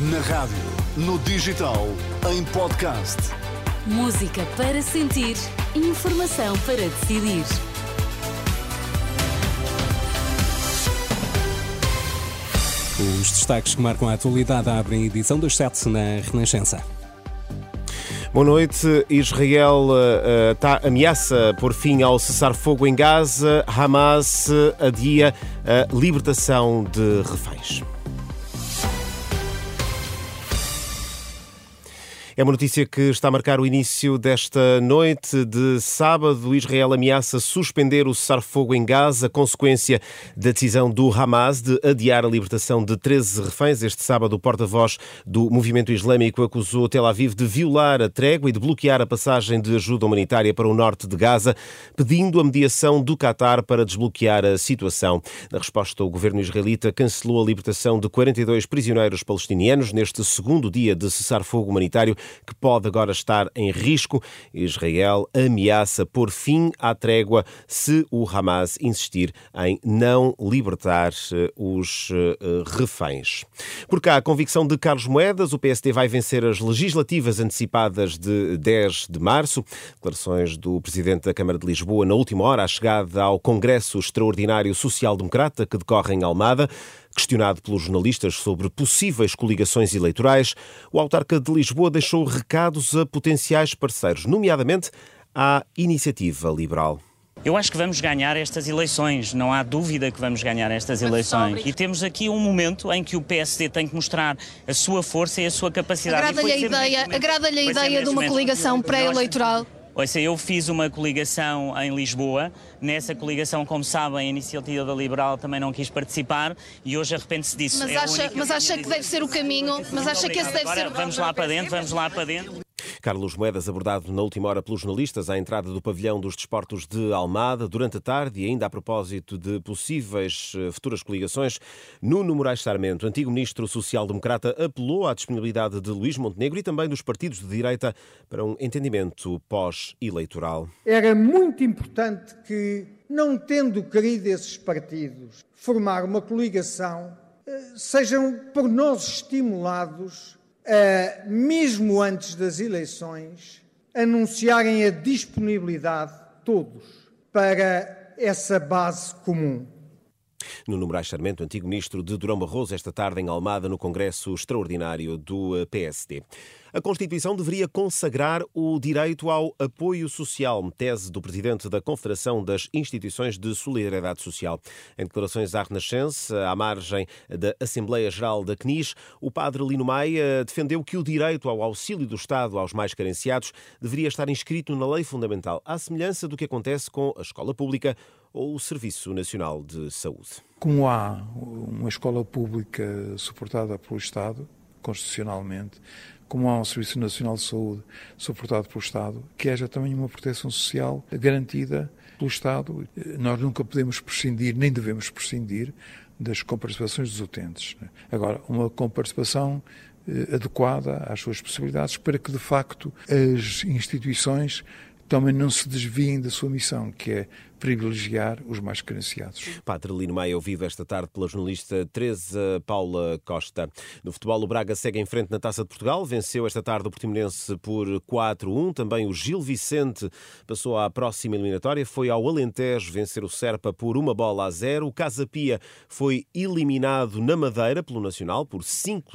Na rádio, no digital, em podcast. Música para sentir, informação para decidir. Os destaques que marcam a atualidade abrem a edição das 7 na Renascença. Boa noite. Israel uh, tá, ameaça por fim ao cessar-fogo em Gaza. Hamas adia a libertação de reféns. É uma notícia que está a marcar o início desta noite de sábado. Israel ameaça suspender o cessar-fogo em Gaza, consequência da decisão do Hamas de adiar a libertação de 13 reféns. Este sábado, o porta-voz do movimento islâmico acusou Tel Aviv de violar a trégua e de bloquear a passagem de ajuda humanitária para o norte de Gaza, pedindo a mediação do Qatar para desbloquear a situação. Na resposta, o governo israelita cancelou a libertação de 42 prisioneiros palestinianos neste segundo dia de cessar-fogo humanitário que pode agora estar em risco. Israel ameaça por fim à trégua se o Hamas insistir em não libertar eh, os eh, reféns. Por cá, a convicção de Carlos Moedas, o PSD vai vencer as legislativas antecipadas de 10 de março. Declarações do presidente da Câmara de Lisboa na última hora, à chegada ao Congresso Extraordinário Social-Democrata que decorre em Almada. Questionado pelos jornalistas sobre possíveis coligações eleitorais, o autarca de Lisboa deixou recados a potenciais parceiros, nomeadamente à Iniciativa Liberal. Eu acho que vamos ganhar estas eleições, não há dúvida que vamos ganhar estas eleições. E temos aqui um momento em que o PSD tem que mostrar a sua força e a sua capacidade. Agrada-lhe a ideia, agrada a ideia de uma coligação pré-eleitoral? Ouça, eu fiz uma coligação em Lisboa. Nessa coligação, como sabem, a Iniciativa da Liberal também não quis participar e hoje arrepende-se disso. Mas é acha, mas acha que deve ser o caminho? Mas acha que esse deve Agora, ser o Vamos lá para dentro, vamos lá para dentro. Carlos Moedas, abordado na última hora pelos jornalistas à entrada do pavilhão dos desportos de Almada, durante a tarde e ainda a propósito de possíveis eh, futuras coligações, Nuno Moraes Sarmento, antigo ministro social-democrata, apelou à disponibilidade de Luís Montenegro e também dos partidos de direita para um entendimento pós-eleitoral. Era muito importante que, não tendo querido esses partidos formar uma coligação, eh, sejam por nós estimulados mesmo antes das eleições, anunciarem a disponibilidade, todos, para essa base comum. Nuno Moraes Sarmento, antigo ministro de Durão Barroso, esta tarde em Almada, no Congresso Extraordinário do eh, PSD. A Constituição deveria consagrar o direito ao apoio social, tese do presidente da Confederação das Instituições de Solidariedade Social. Em declarações à Renascença, à margem da Assembleia Geral da CNIS, o padre Lino Maia defendeu que o direito ao auxílio do Estado aos mais carenciados deveria estar inscrito na lei fundamental, à semelhança do que acontece com a escola pública ou o Serviço Nacional de Saúde. Como há uma escola pública suportada pelo Estado, constitucionalmente, como há um Serviço Nacional de Saúde suportado pelo Estado, que haja também uma proteção social garantida pelo Estado. Nós nunca podemos prescindir, nem devemos prescindir, das comparticipações dos utentes. Agora, uma comparticipação eh, adequada às suas possibilidades para que, de facto, as instituições também não se desviem da sua missão, que é privilegiar os mais carenciados. Padre Lino Maia, ouvido esta tarde pela jornalista Teresa Paula Costa. No futebol, o Braga segue em frente na Taça de Portugal. Venceu esta tarde o Portimonense por 4-1. Também o Gil Vicente passou à próxima eliminatória. Foi ao Alentejo vencer o Serpa por uma bola a zero. O Casa Pia foi eliminado na Madeira pelo Nacional por, 5,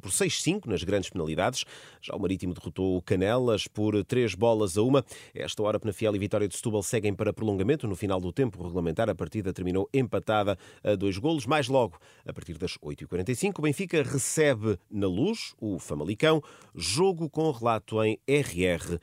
por 6-5 nas grandes penalidades. Já o Marítimo derrotou o Canelas por 3 bolas a uma. Esta hora, Penafiel e Vitória de Setúbal seguem para prolongamento no final do tempo regulamentar, a partida terminou empatada a dois golos. Mais logo, a partir das 8h45, o Benfica recebe na luz o Famalicão, jogo com relato em rr.pt.